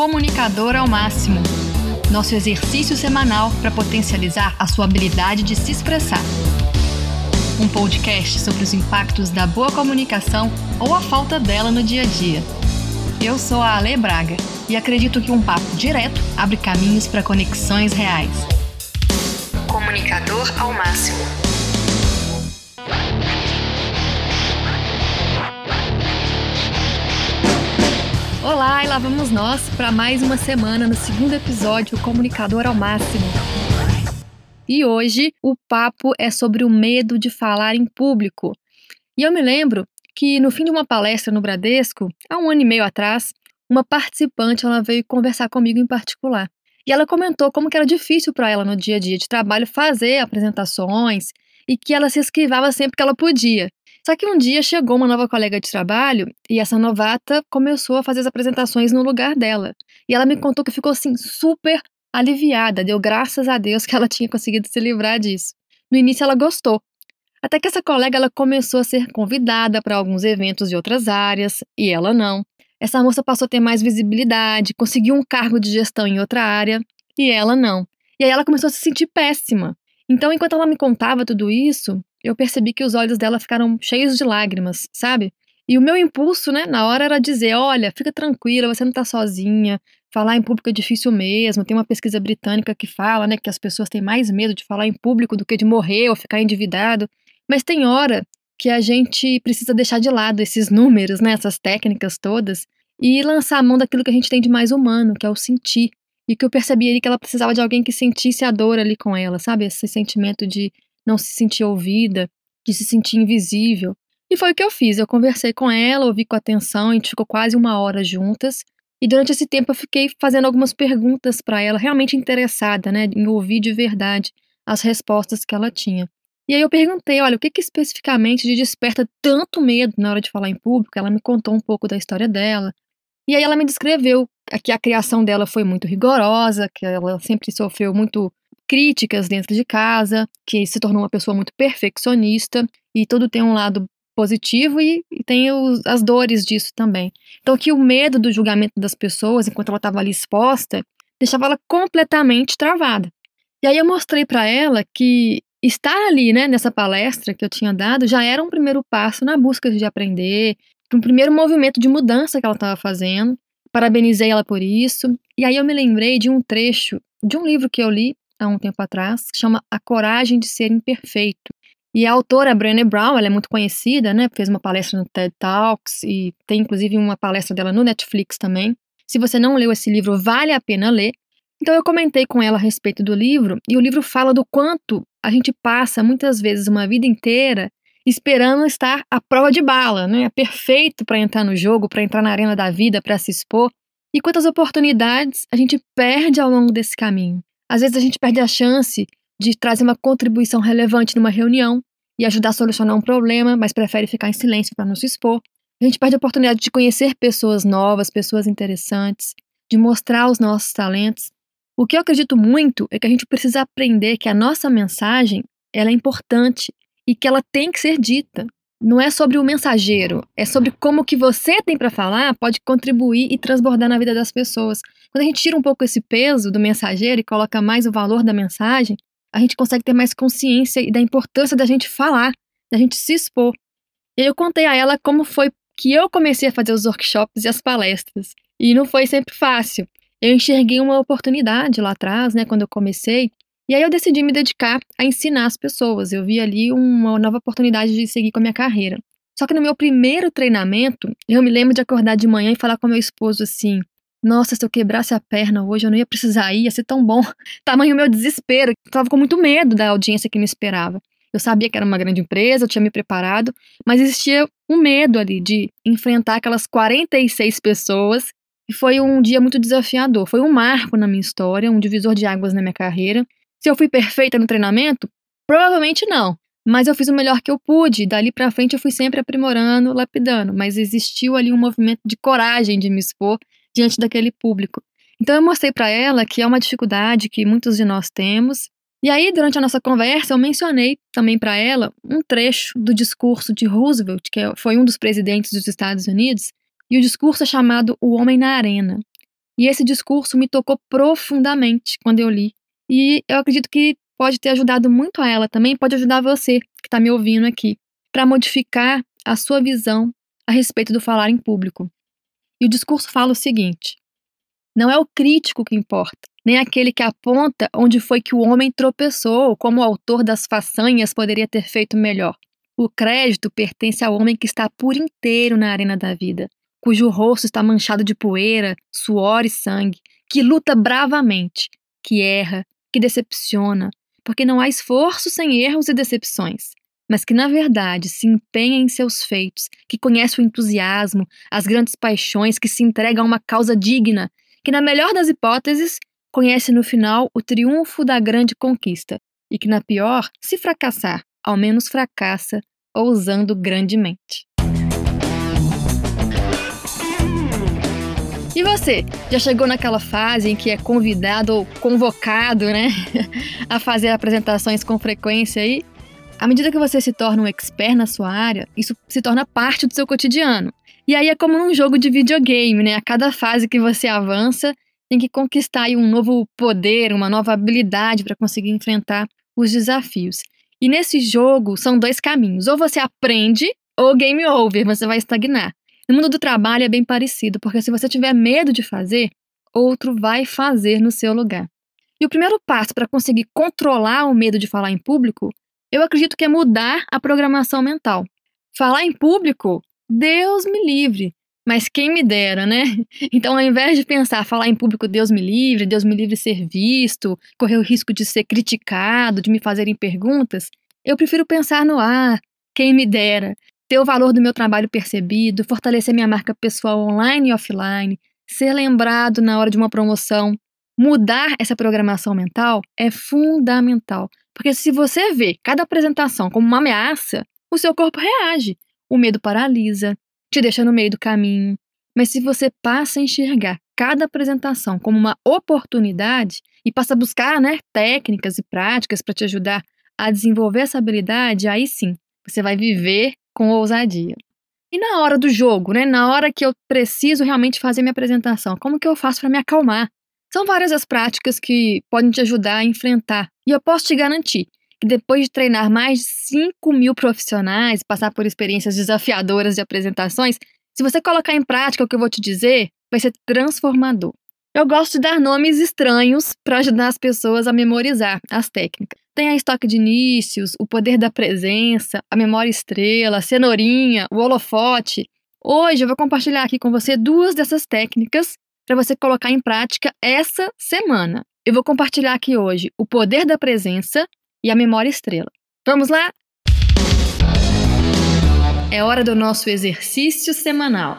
Comunicador ao Máximo nosso exercício semanal para potencializar a sua habilidade de se expressar. Um podcast sobre os impactos da boa comunicação ou a falta dela no dia a dia. Eu sou a Ale Braga e acredito que um papo direto abre caminhos para conexões reais. Comunicador ao Máximo. Olá, e lá vamos nós para mais uma semana no segundo episódio Comunicador ao Máximo. E hoje o papo é sobre o medo de falar em público. E eu me lembro que no fim de uma palestra no Bradesco, há um ano e meio atrás, uma participante ela veio conversar comigo em particular. E ela comentou como que era difícil para ela no dia a dia de trabalho fazer apresentações e que ela se esquivava sempre que ela podia. Só que um dia chegou uma nova colega de trabalho e essa novata começou a fazer as apresentações no lugar dela. E ela me contou que ficou assim super aliviada, deu graças a Deus que ela tinha conseguido se livrar disso. No início ela gostou. Até que essa colega ela começou a ser convidada para alguns eventos de outras áreas e ela não. Essa moça passou a ter mais visibilidade, conseguiu um cargo de gestão em outra área e ela não. E aí ela começou a se sentir péssima. Então, enquanto ela me contava tudo isso, eu percebi que os olhos dela ficaram cheios de lágrimas, sabe? E o meu impulso, né, na hora era dizer: olha, fica tranquila, você não tá sozinha. Falar em público é difícil mesmo. Tem uma pesquisa britânica que fala, né, que as pessoas têm mais medo de falar em público do que de morrer ou ficar endividado. Mas tem hora que a gente precisa deixar de lado esses números, né, essas técnicas todas, e lançar a mão daquilo que a gente tem de mais humano, que é o sentir. E que eu percebi ali que ela precisava de alguém que sentisse a dor ali com ela, sabe? Esse sentimento de não se sentir ouvida, de se sentir invisível. E foi o que eu fiz. Eu conversei com ela, ouvi com atenção, a gente ficou quase uma hora juntas. E durante esse tempo eu fiquei fazendo algumas perguntas para ela, realmente interessada, né, em ouvir de verdade as respostas que ela tinha. E aí eu perguntei, olha, o que, que especificamente te desperta tanto medo na hora de falar em público? Ela me contou um pouco da história dela, e aí ela me descreveu que a criação dela foi muito rigorosa, que ela sempre sofreu muito críticas dentro de casa, que se tornou uma pessoa muito perfeccionista e tudo tem um lado positivo e, e tem os, as dores disso também. Então que o medo do julgamento das pessoas enquanto ela estava ali exposta deixava ela completamente travada. E aí eu mostrei para ela que estar ali, né, nessa palestra que eu tinha dado, já era um primeiro passo na busca de aprender, um primeiro movimento de mudança que ela estava fazendo. Parabenizei ela por isso. E aí eu me lembrei de um trecho de um livro que eu li há um tempo atrás, que chama A Coragem de Ser Imperfeito. E a autora Brené Brown, ela é muito conhecida, né? Fez uma palestra no TED Talks e tem inclusive uma palestra dela no Netflix também. Se você não leu esse livro, vale a pena ler. Então eu comentei com ela a respeito do livro e o livro fala do quanto a gente passa muitas vezes uma vida inteira esperando estar à prova de bala, né? Perfeito para entrar no jogo, para entrar na arena da vida, para se expor. E quantas oportunidades a gente perde ao longo desse caminho. Às vezes a gente perde a chance de trazer uma contribuição relevante numa reunião e ajudar a solucionar um problema, mas prefere ficar em silêncio para não se expor. A gente perde a oportunidade de conhecer pessoas novas, pessoas interessantes, de mostrar os nossos talentos. O que eu acredito muito é que a gente precisa aprender que a nossa mensagem ela é importante e que ela tem que ser dita. Não é sobre o mensageiro, é sobre como que você tem para falar pode contribuir e transbordar na vida das pessoas. Quando a gente tira um pouco esse peso do mensageiro e coloca mais o valor da mensagem, a gente consegue ter mais consciência e da importância da gente falar, da gente se expor. E eu contei a ela como foi que eu comecei a fazer os workshops e as palestras. E não foi sempre fácil. Eu enxerguei uma oportunidade lá atrás, né, quando eu comecei, e aí eu decidi me dedicar a ensinar as pessoas. Eu vi ali uma nova oportunidade de seguir com a minha carreira. Só que no meu primeiro treinamento, eu me lembro de acordar de manhã e falar com meu esposo assim: Nossa, se eu quebrasse a perna hoje, eu não ia precisar ir, ia ser tão bom. Tamanho meu desespero. Eu tava com muito medo da audiência que me esperava. Eu sabia que era uma grande empresa, eu tinha me preparado, mas existia um medo ali de enfrentar aquelas 46 pessoas. E foi um dia muito desafiador. Foi um marco na minha história, um divisor de águas na minha carreira. Se eu fui perfeita no treinamento? Provavelmente não. Mas eu fiz o melhor que eu pude. Dali para frente eu fui sempre aprimorando, lapidando. Mas existiu ali um movimento de coragem de me expor diante daquele público. Então eu mostrei para ela que é uma dificuldade que muitos de nós temos. E aí, durante a nossa conversa, eu mencionei também para ela um trecho do discurso de Roosevelt, que é, foi um dos presidentes dos Estados Unidos, e o discurso é chamado O Homem na Arena. E esse discurso me tocou profundamente quando eu li. E eu acredito que pode ter ajudado muito a ela também, pode ajudar você que está me ouvindo aqui, para modificar a sua visão a respeito do falar em público. E o discurso fala o seguinte: não é o crítico que importa, nem aquele que aponta onde foi que o homem tropeçou, como o autor das façanhas poderia ter feito melhor. O crédito pertence ao homem que está por inteiro na arena da vida, cujo rosto está manchado de poeira, suor e sangue, que luta bravamente, que erra, que decepciona, porque não há esforço sem erros e decepções, mas que na verdade se empenha em seus feitos, que conhece o entusiasmo, as grandes paixões, que se entrega a uma causa digna, que na melhor das hipóteses conhece no final o triunfo da grande conquista, e que na pior, se fracassar, ao menos fracassa ousando grandemente. E você, já chegou naquela fase em que é convidado ou convocado, né, a fazer apresentações com frequência aí? À medida que você se torna um expert na sua área, isso se torna parte do seu cotidiano. E aí é como num jogo de videogame, né? A cada fase que você avança, tem que conquistar um novo poder, uma nova habilidade para conseguir enfrentar os desafios. E nesse jogo são dois caminhos: ou você aprende, ou game over, você vai estagnar. No mundo do trabalho é bem parecido, porque se você tiver medo de fazer, outro vai fazer no seu lugar. E o primeiro passo para conseguir controlar o medo de falar em público, eu acredito que é mudar a programação mental. Falar em público, Deus me livre. Mas quem me dera, né? Então, ao invés de pensar, falar em público, Deus me livre, Deus me livre ser visto, correr o risco de ser criticado, de me fazerem perguntas, eu prefiro pensar no ah, quem me dera, ter o valor do meu trabalho percebido, fortalecer minha marca pessoal online e offline, ser lembrado na hora de uma promoção. Mudar essa programação mental é fundamental, porque se você vê cada apresentação como uma ameaça, o seu corpo reage. O medo paralisa, te deixa no meio do caminho. Mas se você passa a enxergar cada apresentação como uma oportunidade e passa a buscar né, técnicas e práticas para te ajudar a desenvolver essa habilidade, aí sim, você vai viver com ousadia. E na hora do jogo, né, na hora que eu preciso realmente fazer minha apresentação, como que eu faço para me acalmar? São várias as práticas que podem te ajudar a enfrentar. E eu posso te garantir que depois de treinar mais de 5 mil profissionais, passar por experiências desafiadoras de apresentações, se você colocar em prática o que eu vou te dizer, vai ser transformador. Eu gosto de dar nomes estranhos para ajudar as pessoas a memorizar as técnicas. Tem a estoque de inícios, o poder da presença, a memória estrela, a cenourinha, o holofote. Hoje eu vou compartilhar aqui com você duas dessas técnicas para você colocar em prática essa semana. Eu vou compartilhar aqui hoje o poder da presença e a memória estrela. Vamos lá? É hora do nosso exercício semanal.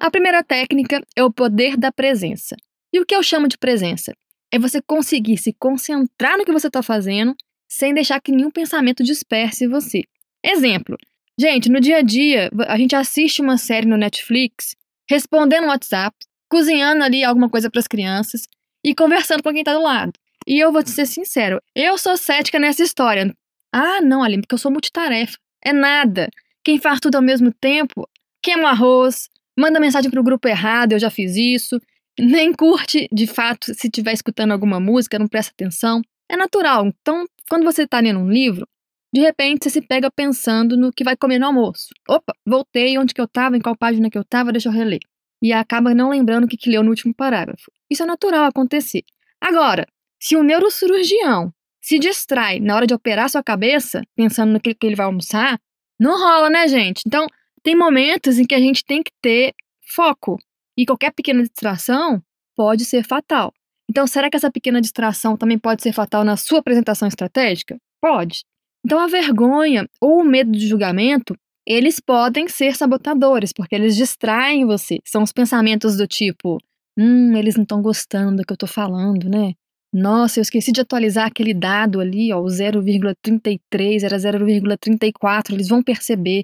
A primeira técnica é o poder da presença. E o que eu chamo de presença? É você conseguir se concentrar no que você está fazendo sem deixar que nenhum pensamento disperse você. Exemplo: gente, no dia a dia, a gente assiste uma série no Netflix, respondendo no WhatsApp, cozinhando ali alguma coisa para as crianças e conversando com quem está do lado. E eu vou te ser sincero, eu sou cética nessa história. Ah, não, Aline, porque eu sou multitarefa. É nada. Quem faz tudo ao mesmo tempo, queima o arroz, manda mensagem para o grupo errado, eu já fiz isso. Nem curte, de fato, se estiver escutando alguma música, não presta atenção. É natural. Então, quando você está lendo um livro, de repente você se pega pensando no que vai comer no almoço. Opa, voltei onde que eu estava, em qual página que eu estava, deixa eu reler. E acaba não lembrando o que, que leu no último parágrafo. Isso é natural acontecer. Agora, se o neurocirurgião se distrai na hora de operar sua cabeça, pensando no que, que ele vai almoçar, não rola, né, gente? Então, tem momentos em que a gente tem que ter foco. E qualquer pequena distração pode ser fatal. Então, será que essa pequena distração também pode ser fatal na sua apresentação estratégica? Pode. Então, a vergonha ou o medo de julgamento, eles podem ser sabotadores, porque eles distraem você. São os pensamentos do tipo: hum, eles não estão gostando do que eu estou falando, né? Nossa, eu esqueci de atualizar aquele dado ali, ó, o 0,33 era 0,34, eles vão perceber.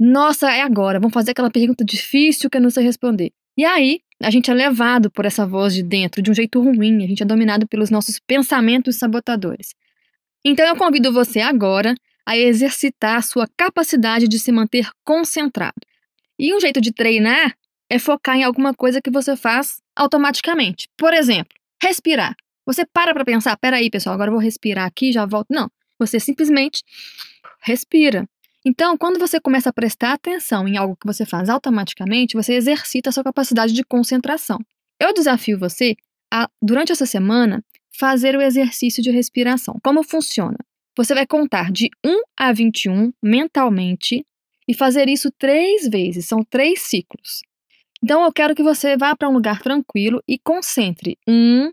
Nossa, é agora, vão fazer aquela pergunta difícil que eu não sei responder. E aí, a gente é levado por essa voz de dentro de um jeito ruim, a gente é dominado pelos nossos pensamentos sabotadores. Então eu convido você agora a exercitar sua capacidade de se manter concentrado. E um jeito de treinar é focar em alguma coisa que você faz automaticamente. Por exemplo, respirar. Você para para pensar, peraí, pessoal, agora eu vou respirar aqui, já volto. Não, você simplesmente respira. Então, quando você começa a prestar atenção em algo que você faz automaticamente, você exercita a sua capacidade de concentração. Eu desafio você a, durante essa semana, fazer o exercício de respiração. Como funciona? Você vai contar de 1 a 21 mentalmente e fazer isso três vezes, são três ciclos. Então, eu quero que você vá para um lugar tranquilo e concentre. Um,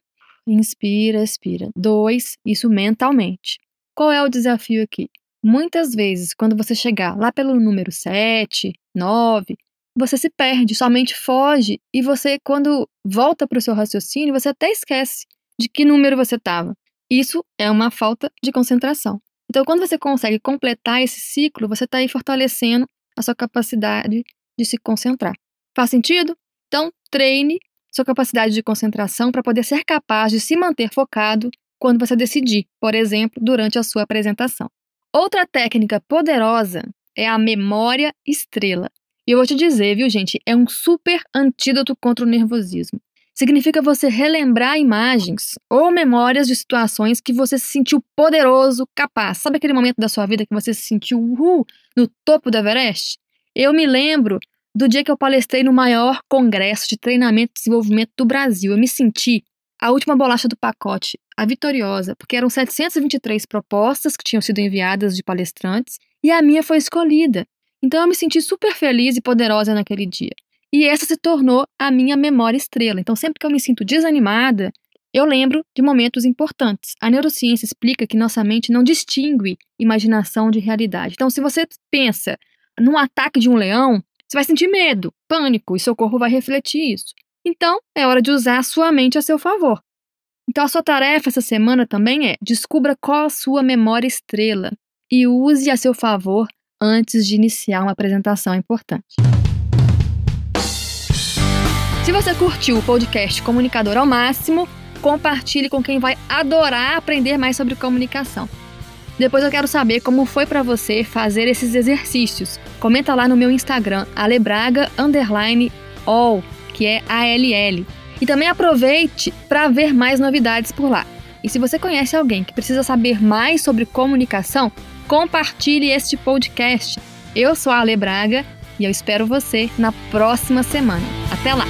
inspira, expira. Dois, isso mentalmente. Qual é o desafio aqui? Muitas vezes, quando você chegar lá pelo número 7, 9, você se perde, somente foge e você, quando volta para o seu raciocínio, você até esquece de que número você estava. Isso é uma falta de concentração. Então, quando você consegue completar esse ciclo, você está aí fortalecendo a sua capacidade de se concentrar. Faz sentido? Então, treine sua capacidade de concentração para poder ser capaz de se manter focado quando você decidir, por exemplo, durante a sua apresentação. Outra técnica poderosa é a memória estrela. E eu vou te dizer, viu, gente, é um super antídoto contra o nervosismo. Significa você relembrar imagens ou memórias de situações que você se sentiu poderoso, capaz. Sabe aquele momento da sua vida que você se sentiu uhul, no topo do Everest? Eu me lembro do dia que eu palestrei no maior congresso de treinamento e desenvolvimento do Brasil. Eu me senti a última bolacha do pacote, a vitoriosa, porque eram 723 propostas que tinham sido enviadas de palestrantes e a minha foi escolhida. Então eu me senti super feliz e poderosa naquele dia. E essa se tornou a minha memória estrela. Então sempre que eu me sinto desanimada, eu lembro de momentos importantes. A neurociência explica que nossa mente não distingue imaginação de realidade. Então se você pensa num ataque de um leão, você vai sentir medo, pânico e seu corpo vai refletir isso. Então, é hora de usar a sua mente a seu favor. Então, a sua tarefa essa semana também é descubra qual a sua memória estrela e use a seu favor antes de iniciar uma apresentação importante. Se você curtiu o podcast Comunicador ao Máximo, compartilhe com quem vai adorar aprender mais sobre comunicação. Depois eu quero saber como foi para você fazer esses exercícios. Comenta lá no meu Instagram, alebraga all que é ALL. E também aproveite para ver mais novidades por lá. E se você conhece alguém que precisa saber mais sobre comunicação, compartilhe este podcast. Eu sou a Ale Braga e eu espero você na próxima semana. Até lá!